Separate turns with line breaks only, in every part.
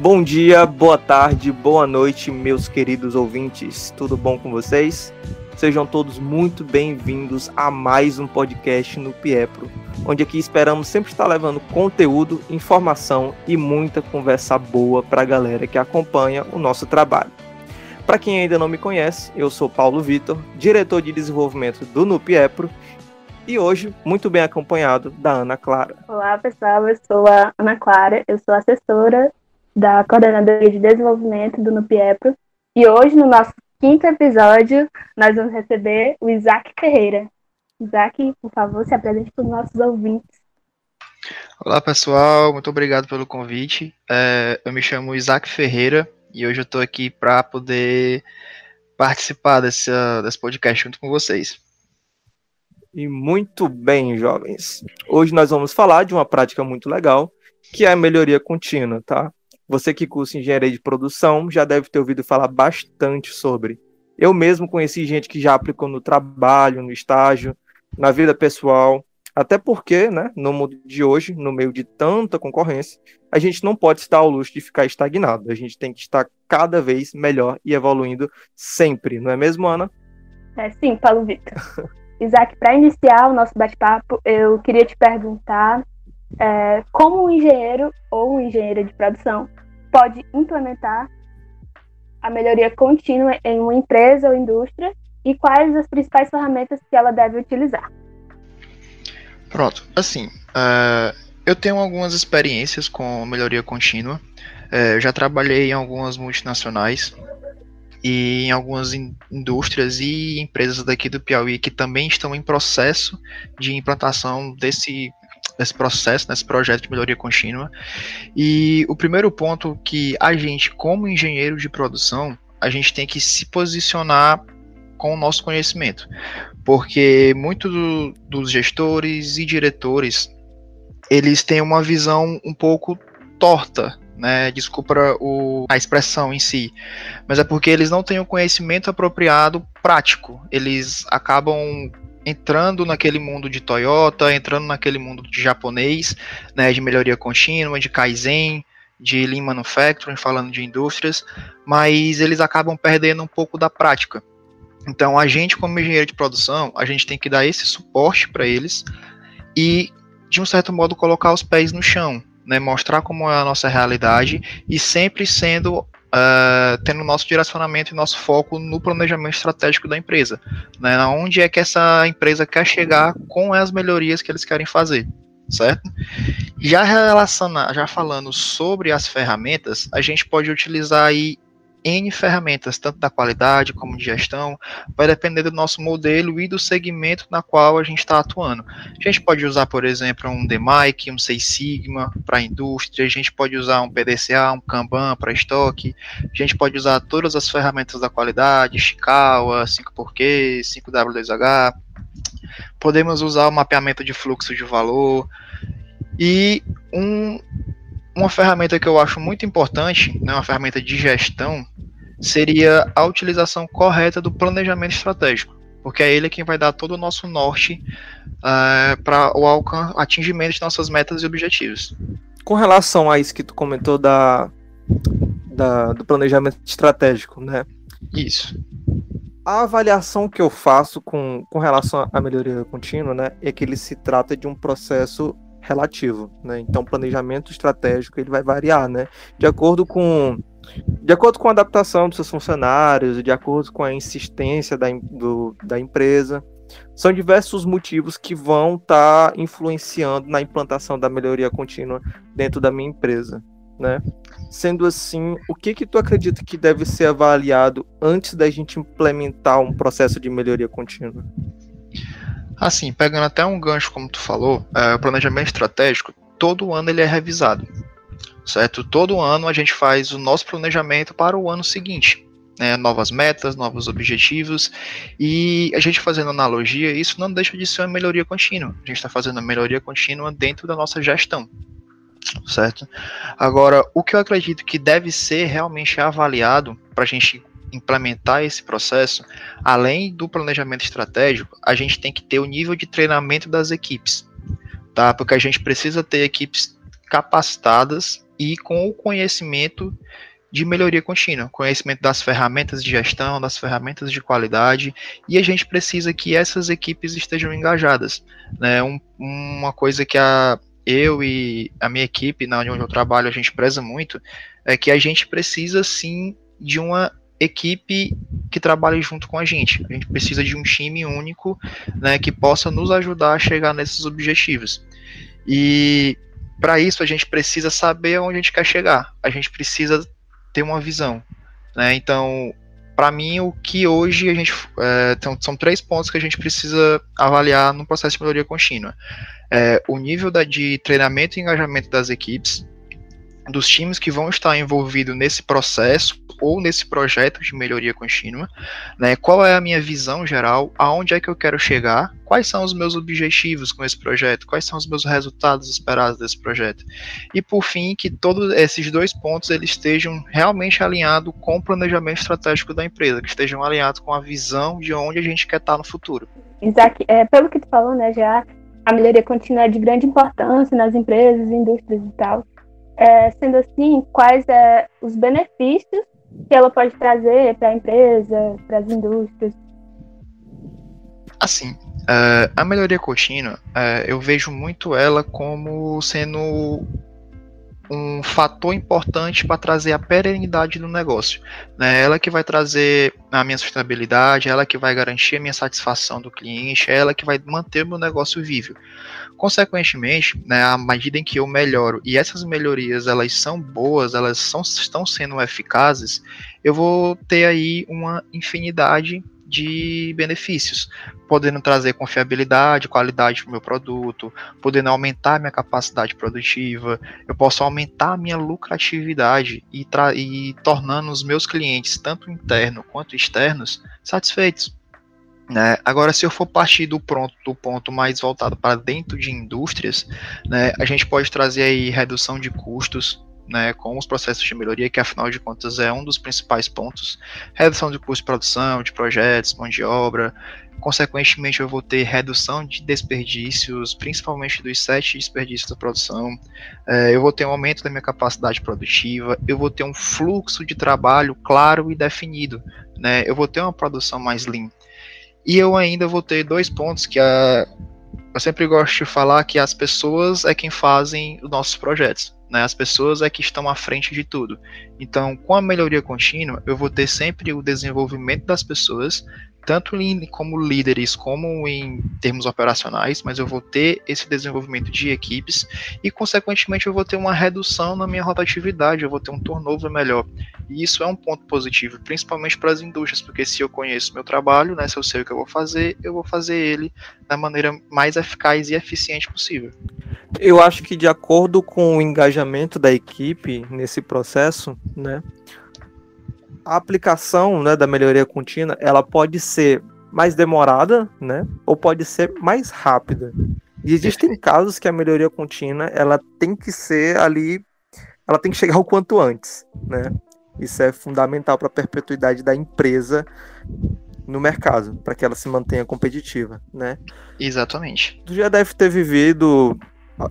Bom dia, boa tarde, boa noite, meus queridos ouvintes. Tudo bom com vocês? Sejam todos muito bem-vindos a mais um podcast no Piepro, onde aqui esperamos sempre estar levando conteúdo, informação e muita conversa boa para a galera que acompanha o nosso trabalho. Para quem ainda não me conhece, eu sou Paulo Vitor, diretor de desenvolvimento do Nupiepro, e hoje muito bem acompanhado da Ana Clara.
Olá pessoal, eu sou a Ana Clara, eu sou assessora da Coordenadoria de Desenvolvimento do Nupiepro, e hoje no nosso quinto episódio, nós vamos receber o Isaac Ferreira. Isaac, por favor, se apresente para os nossos ouvintes.
Olá, pessoal. Muito obrigado pelo convite. É, eu me chamo Isaac Ferreira e hoje eu estou aqui para poder participar desse, desse podcast junto com vocês.
E muito bem, jovens. Hoje nós vamos falar de uma prática muito legal, que é a melhoria contínua, tá? Você que cursa engenharia de produção já deve ter ouvido falar bastante sobre. Eu mesmo conheci gente que já aplicou no trabalho, no estágio, na vida pessoal, até porque, né, no mundo de hoje, no meio de tanta concorrência, a gente não pode estar ao luxo de ficar estagnado. A gente tem que estar cada vez melhor e evoluindo sempre, não é mesmo, Ana?
É sim, Paulo Vitor. Isaac, para iniciar o nosso bate-papo, eu queria te perguntar é, como um engenheiro ou uma engenheira de produção pode implementar a melhoria contínua em uma empresa ou indústria e quais as principais ferramentas que ela deve utilizar.
Pronto, assim, uh, eu tenho algumas experiências com melhoria contínua. Uh, já trabalhei em algumas multinacionais e em algumas in indústrias e empresas daqui do Piauí que também estão em processo de implantação desse nesse processo, nesse projeto de melhoria contínua. E o primeiro ponto que a gente, como engenheiro de produção, a gente tem que se posicionar com o nosso conhecimento, porque muitos do, dos gestores e diretores eles têm uma visão um pouco torta né? Desculpa o, a expressão em si, mas é porque eles não têm o conhecimento apropriado prático. Eles acabam entrando naquele mundo de Toyota, entrando naquele mundo de japonês, né, de melhoria contínua, de Kaizen, de Lean Manufacturing, falando de indústrias, mas eles acabam perdendo um pouco da prática. Então, a gente, como engenheiro de produção, a gente tem que dar esse suporte para eles e, de um certo modo, colocar os pés no chão, né, mostrar como é a nossa realidade e sempre sendo uh, tendo nosso direcionamento e nosso foco no planejamento estratégico da empresa, né, onde é que essa empresa quer chegar com as melhorias que eles querem fazer, certo? Já relacionando, já falando sobre as ferramentas, a gente pode utilizar aí N ferramentas, tanto da qualidade como de gestão, vai depender do nosso modelo e do segmento na qual a gente está atuando. A gente pode usar, por exemplo, um DMAIC, um Six Sigma para indústria, a gente pode usar um PDCA, um Kanban para estoque, a gente pode usar todas as ferramentas da qualidade, Shikawa, 5xQ, 5W2H, podemos usar o mapeamento de fluxo de valor, e um, uma ferramenta que eu acho muito importante, né, uma ferramenta de gestão, seria a utilização correta do planejamento estratégico, porque é ele quem vai dar todo o nosso norte uh, para o atingimento de nossas metas e objetivos.
Com relação a isso que tu comentou da, da do planejamento estratégico, né?
Isso.
A avaliação que eu faço com, com relação à melhoria contínua, né, é que ele se trata de um processo relativo, né? Então, o planejamento estratégico ele vai variar, né? De acordo com de acordo com a adaptação dos seus funcionários, de acordo com a insistência da, do, da empresa, são diversos motivos que vão estar tá influenciando na implantação da melhoria contínua dentro da minha empresa, né? Sendo assim, o que que tu acredita que deve ser avaliado antes da gente implementar um processo de melhoria contínua?
Assim, pegando até um gancho como tu falou, é, o planejamento estratégico, todo ano ele é revisado, certo? Todo ano a gente faz o nosso planejamento para o ano seguinte, né? Novas metas, novos objetivos, e a gente fazendo analogia, isso não deixa de ser uma melhoria contínua. A gente está fazendo uma melhoria contínua dentro da nossa gestão, certo? Agora, o que eu acredito que deve ser realmente avaliado para a gente implementar esse processo, além do planejamento estratégico, a gente tem que ter o nível de treinamento das equipes, tá? Porque a gente precisa ter equipes capacitadas e com o conhecimento de melhoria contínua, conhecimento das ferramentas de gestão, das ferramentas de qualidade, e a gente precisa que essas equipes estejam engajadas. Né? Um, uma coisa que a, eu e a minha equipe, na onde eu trabalho, a gente preza muito, é que a gente precisa sim de uma equipe que trabalhe junto com a gente. A gente precisa de um time único né, que possa nos ajudar a chegar nesses objetivos. E para isso a gente precisa saber onde a gente quer chegar. A gente precisa ter uma visão. Né? Então, para mim, o que hoje a gente. É, então, são três pontos que a gente precisa avaliar no processo de melhoria contínua: é, o nível da, de treinamento e engajamento das equipes, dos times que vão estar envolvidos nesse processo ou nesse projeto de melhoria contínua, né? Qual é a minha visão geral? Aonde é que eu quero chegar? Quais são os meus objetivos com esse projeto? Quais são os meus resultados esperados desse projeto? E por fim, que todos esses dois pontos eles estejam realmente alinhados com o planejamento estratégico da empresa, que estejam alinhados com a visão de onde a gente quer estar no futuro.
Isaac, é, pelo que tu falou, né, já a melhoria contínua é de grande importância nas empresas, indústrias e tal. É, sendo assim, quais é os benefícios que ela pode trazer para a empresa, para as indústrias?
Assim, uh, a melhoria contínua, uh, eu vejo muito ela como sendo um fator importante para trazer a perenidade do negócio. Né? Ela que vai trazer a minha sustentabilidade, ela que vai garantir a minha satisfação do cliente, é ela que vai manter o meu negócio vivo. Consequentemente, né, à medida em que eu melhoro e essas melhorias elas são boas, elas são, estão sendo eficazes, eu vou ter aí uma infinidade de benefícios, podendo trazer confiabilidade, qualidade para o meu produto, podendo aumentar minha capacidade produtiva, eu posso aumentar minha lucratividade e, e tornando os meus clientes, tanto internos quanto externos, satisfeitos. Né? Agora, se eu for partir do, pronto, do ponto mais voltado para dentro de indústrias, né, a gente pode trazer aí redução de custos, né, com os processos de melhoria, que afinal de contas é um dos principais pontos. Redução de custo de produção, de projetos, mão de obra. Consequentemente, eu vou ter redução de desperdícios, principalmente dos sete desperdícios da produção. É, eu vou ter um aumento da minha capacidade produtiva. Eu vou ter um fluxo de trabalho claro e definido. Né, eu vou ter uma produção mais lean. E eu ainda vou ter dois pontos que a, eu sempre gosto de falar que as pessoas é quem fazem os nossos projetos. Né? As pessoas é que estão à frente de tudo. Então, com a melhoria contínua, eu vou ter sempre o desenvolvimento das pessoas, tanto em, como líderes, como em termos operacionais, mas eu vou ter esse desenvolvimento de equipes e, consequentemente, eu vou ter uma redução na minha rotatividade, eu vou ter um turnover melhor. E isso é um ponto positivo, principalmente para as indústrias, porque se eu conheço meu trabalho, né, se eu sei o que eu vou fazer, eu vou fazer ele da maneira mais eficaz e eficiente possível.
Eu acho que de acordo com o engajamento da equipe nesse processo, né, a aplicação né, da melhoria contínua ela pode ser mais demorada, né, ou pode ser mais rápida. E existem casos que a melhoria contínua ela tem que ser ali, ela tem que chegar o quanto antes, né? Isso é fundamental para a perpetuidade da empresa no mercado, para que ela se mantenha competitiva, né?
Exatamente.
Tu já deve ter vivido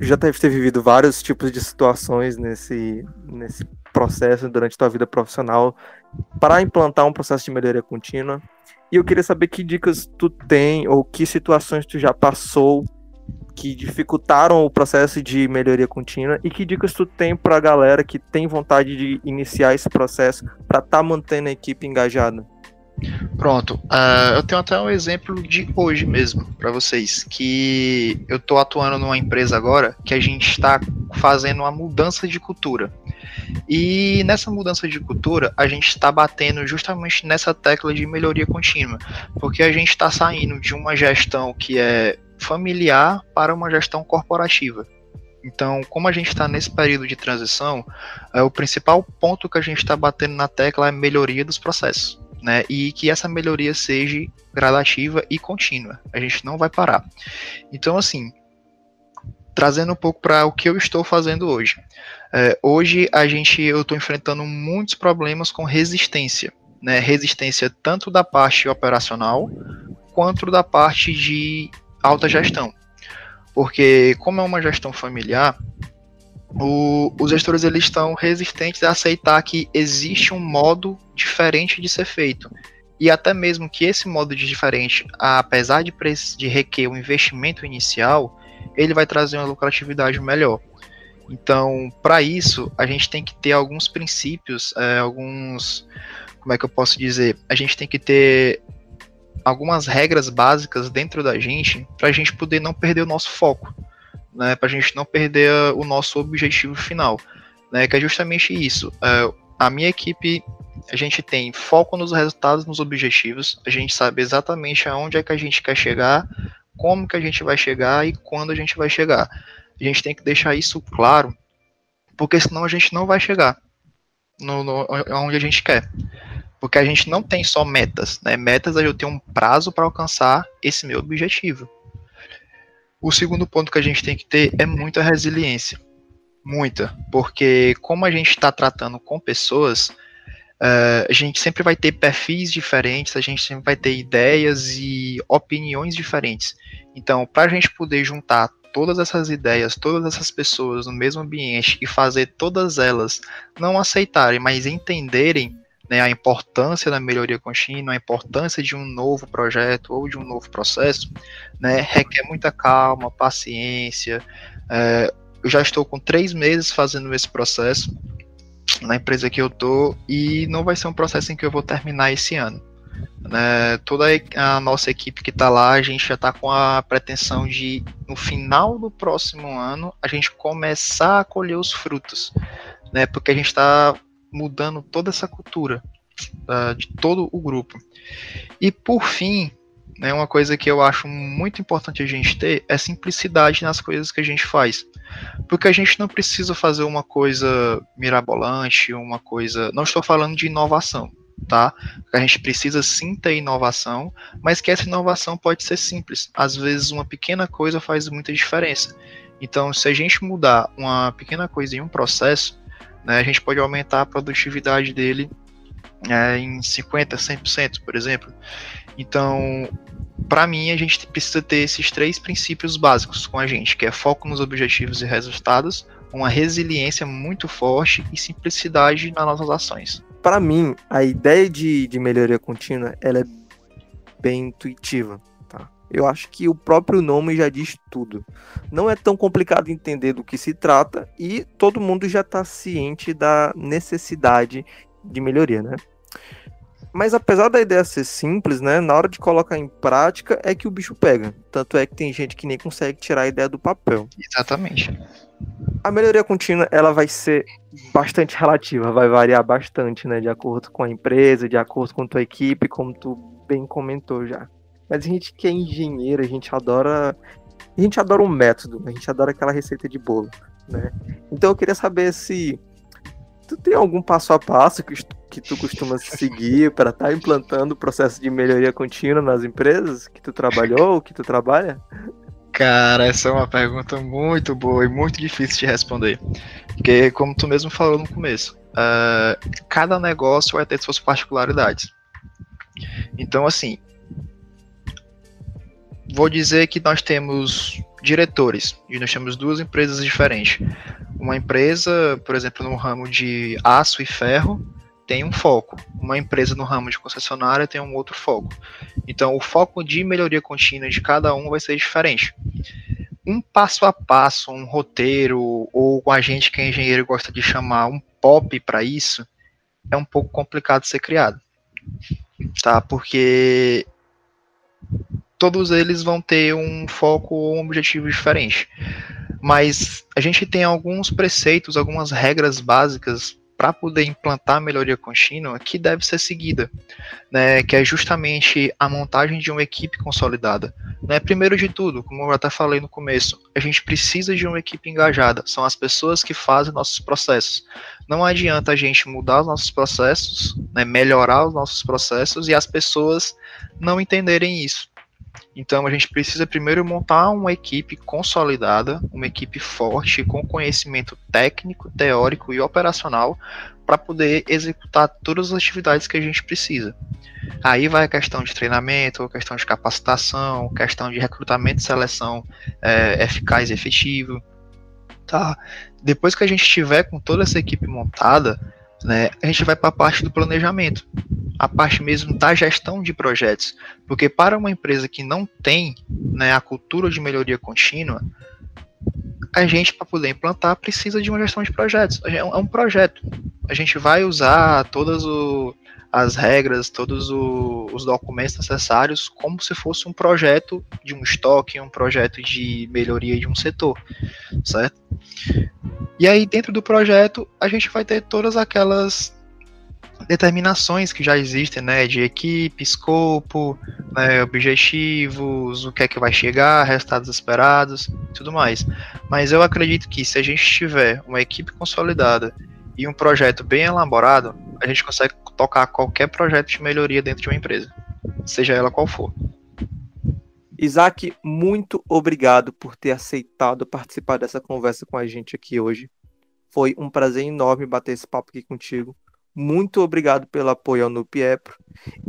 já deve ter vivido vários tipos de situações nesse, nesse processo durante tua vida profissional para implantar um processo de melhoria contínua. E eu queria saber que dicas tu tem ou que situações tu já passou que dificultaram o processo de melhoria contínua e que dicas tu tem para a galera que tem vontade de iniciar esse processo para estar tá mantendo a equipe engajada?
Pronto, uh, eu tenho até um exemplo de hoje mesmo para vocês, que eu estou atuando numa empresa agora que a gente está fazendo uma mudança de cultura. E nessa mudança de cultura, a gente está batendo justamente nessa tecla de melhoria contínua, porque a gente está saindo de uma gestão que é familiar para uma gestão corporativa. Então, como a gente está nesse período de transição, é, o principal ponto que a gente está batendo na tecla é melhoria dos processos né? E que essa melhoria seja gradativa e contínua. A gente não vai parar. Então, assim, trazendo um pouco para o que eu estou fazendo hoje. É, hoje a gente, eu estou enfrentando muitos problemas com resistência, né? Resistência tanto da parte operacional quanto da parte de alta gestão. Porque como é uma gestão familiar, o, os gestores eles estão resistentes a aceitar que existe um modo diferente de ser feito. E até mesmo que esse modo de diferente, apesar de, de requer um investimento inicial, ele vai trazer uma lucratividade melhor. Então, para isso, a gente tem que ter alguns princípios, é, alguns. Como é que eu posso dizer? A gente tem que ter algumas regras básicas dentro da gente para a gente poder não perder o nosso foco né, para a gente não perder o nosso objetivo final, né, que é justamente isso. É, a minha equipe, a gente tem foco nos resultados, nos objetivos, a gente sabe exatamente aonde é que a gente quer chegar, como que a gente vai chegar e quando a gente vai chegar. A gente tem que deixar isso claro, porque senão a gente não vai chegar no, no onde a gente quer. Porque a gente não tem só metas, né? Metas eu tenho um prazo para alcançar esse meu objetivo. O segundo ponto que a gente tem que ter é muita resiliência. Muita. Porque como a gente está tratando com pessoas, uh, a gente sempre vai ter perfis diferentes, a gente sempre vai ter ideias e opiniões diferentes. Então, para a gente poder juntar todas essas ideias, todas essas pessoas no mesmo ambiente e fazer todas elas não aceitarem, mas entenderem né, a importância da melhoria contínua, a importância de um novo projeto ou de um novo processo, né, requer muita calma, paciência. É, eu já estou com três meses fazendo esse processo na empresa que eu tô e não vai ser um processo em que eu vou terminar esse ano. Né, toda a nossa equipe que está lá, a gente já está com a pretensão de, no final do próximo ano, a gente começar a colher os frutos, né, porque a gente está mudando toda essa cultura uh, de todo o grupo. E por fim, né, uma coisa que eu acho muito importante a gente ter é simplicidade nas coisas que a gente faz. Porque a gente não precisa fazer uma coisa mirabolante, uma coisa. Não estou falando de inovação, tá? A gente precisa sim ter inovação, mas que essa inovação pode ser simples. Às vezes, uma pequena coisa faz muita diferença. Então, se a gente mudar uma pequena coisa em um processo, né, a gente pode aumentar a produtividade dele é, em 50%, 100%, por exemplo. Então, para mim, a gente precisa ter esses três princípios básicos com a gente, que é foco nos objetivos e resultados, uma resiliência muito forte e simplicidade nas nossas ações.
Para mim, a ideia de, de melhoria contínua ela é bem intuitiva. Eu acho que o próprio nome já diz tudo. Não é tão complicado entender do que se trata e todo mundo já está ciente da necessidade de melhoria, né? Mas apesar da ideia ser simples, né, na hora de colocar em prática é que o bicho pega. Tanto é que tem gente que nem consegue tirar a ideia do papel.
Exatamente.
A melhoria contínua, ela vai ser bastante relativa, vai variar bastante, né, de acordo com a empresa, de acordo com a tua equipe, como tu bem comentou já. Mas a gente que é engenheiro, a gente adora. A gente adora um método, a gente adora aquela receita de bolo, né? Então eu queria saber se tu tem algum passo a passo que, que tu costuma seguir para estar tá implantando o processo de melhoria contínua nas empresas que tu trabalhou, que tu trabalha?
Cara, essa é uma pergunta muito boa e muito difícil de responder. Porque, como tu mesmo falou no começo, uh, cada negócio vai ter suas particularidades. Então, assim, vou dizer que nós temos diretores e nós temos duas empresas diferentes. Uma empresa, por exemplo, no ramo de aço e ferro, tem um foco. Uma empresa no ramo de concessionária tem um outro foco. Então, o foco de melhoria contínua de cada um vai ser diferente. Um passo a passo, um roteiro, ou a gente que é engenheiro gosta de chamar um POP para isso, é um pouco complicado de ser criado. Tá? Porque todos eles vão ter um foco ou um objetivo diferente. Mas a gente tem alguns preceitos, algumas regras básicas para poder implantar a melhoria contínua que deve ser seguida, né, que é justamente a montagem de uma equipe consolidada. Né, primeiro de tudo, como eu até falei no começo, a gente precisa de uma equipe engajada, são as pessoas que fazem nossos processos. Não adianta a gente mudar os nossos processos, né, melhorar os nossos processos e as pessoas não entenderem isso. Então a gente precisa primeiro montar uma equipe consolidada, uma equipe forte, com conhecimento técnico, teórico e operacional para poder executar todas as atividades que a gente precisa. Aí vai a questão de treinamento, questão de capacitação, questão de recrutamento e seleção é, eficaz e efetivo. Tá. Depois que a gente estiver com toda essa equipe montada, né, a gente vai para a parte do planejamento, a parte mesmo da gestão de projetos, porque para uma empresa que não tem né, a cultura de melhoria contínua, a gente para poder implantar precisa de uma gestão de projetos. É um é projeto. A gente vai usar todas o, as regras, todos o, os documentos necessários, como se fosse um projeto de um estoque, um projeto de melhoria de um setor, certo? E aí, dentro do projeto, a gente vai ter todas aquelas determinações que já existem, né, de equipe, escopo, né, objetivos, o que é que vai chegar, resultados esperados, tudo mais. Mas eu acredito que se a gente tiver uma equipe consolidada e um projeto bem elaborado, a gente consegue tocar qualquer projeto de melhoria dentro de uma empresa, seja ela qual for.
Isaac, muito obrigado por ter aceitado participar dessa conversa com a gente aqui hoje. Foi um prazer enorme bater esse papo aqui contigo. Muito obrigado pelo apoio ao Nupiepro.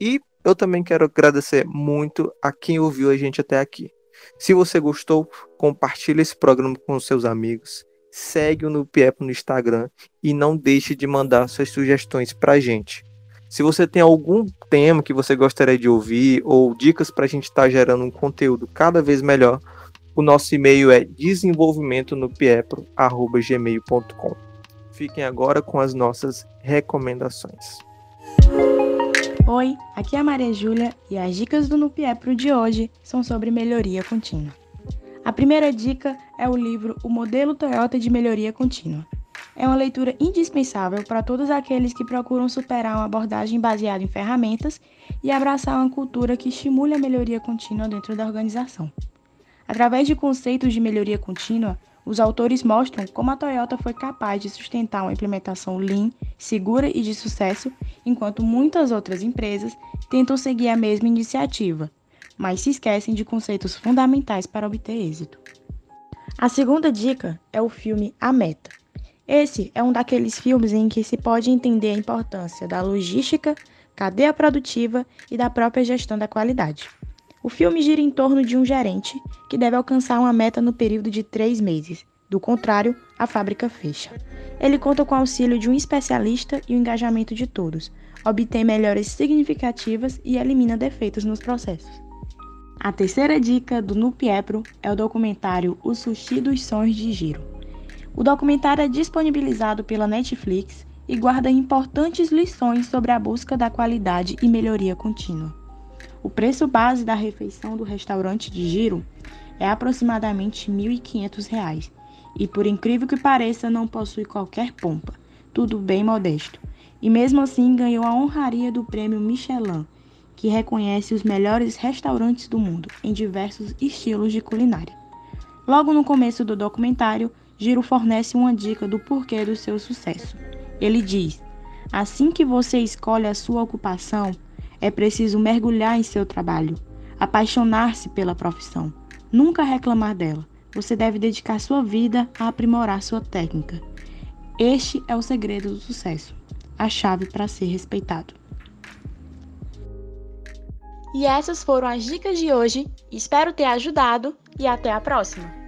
E eu também quero agradecer muito a quem ouviu a gente até aqui. Se você gostou, compartilhe esse programa com seus amigos segue o Nupiep no Instagram e não deixe de mandar suas sugestões para a gente. Se você tem algum tema que você gostaria de ouvir ou dicas para a gente estar tá gerando um conteúdo cada vez melhor, o nosso e-mail é desenvolvimentonopiepro.gmail.com. Fiquem agora com as nossas recomendações.
Oi, aqui é a Maria Júlia e as dicas do Nupiepro de hoje são sobre melhoria contínua. A primeira dica é o livro O Modelo Toyota de Melhoria Contínua. É uma leitura indispensável para todos aqueles que procuram superar uma abordagem baseada em ferramentas e abraçar uma cultura que estimule a melhoria contínua dentro da organização. Através de conceitos de melhoria contínua, os autores mostram como a Toyota foi capaz de sustentar uma implementação lean, segura e de sucesso, enquanto muitas outras empresas tentam seguir a mesma iniciativa, mas se esquecem de conceitos fundamentais para obter êxito. A segunda dica é o filme A Meta. Esse é um daqueles filmes em que se pode entender a importância da logística, cadeia produtiva e da própria gestão da qualidade. O filme gira em torno de um gerente que deve alcançar uma meta no período de três meses. Do contrário, a fábrica fecha. Ele conta com o auxílio de um especialista e o engajamento de todos, obtém melhores significativas e elimina defeitos nos processos. A terceira dica do Nupiepro é o documentário O Sushi dos Sonhos de Giro. O documentário é disponibilizado pela Netflix e guarda importantes lições sobre a busca da qualidade e melhoria contínua. O preço base da refeição do restaurante de Giro é aproximadamente R$ 1.500 e, por incrível que pareça, não possui qualquer pompa, tudo bem modesto. E mesmo assim ganhou a honraria do prêmio Michelin que reconhece os melhores restaurantes do mundo em diversos estilos de culinária. Logo no começo do documentário, Giro fornece uma dica do porquê do seu sucesso. Ele diz: Assim que você escolhe a sua ocupação, é preciso mergulhar em seu trabalho, apaixonar-se pela profissão, nunca reclamar dela. Você deve dedicar sua vida a aprimorar sua técnica. Este é o segredo do sucesso, a chave para ser respeitado. E essas foram as dicas de hoje. Espero ter ajudado e até a próxima!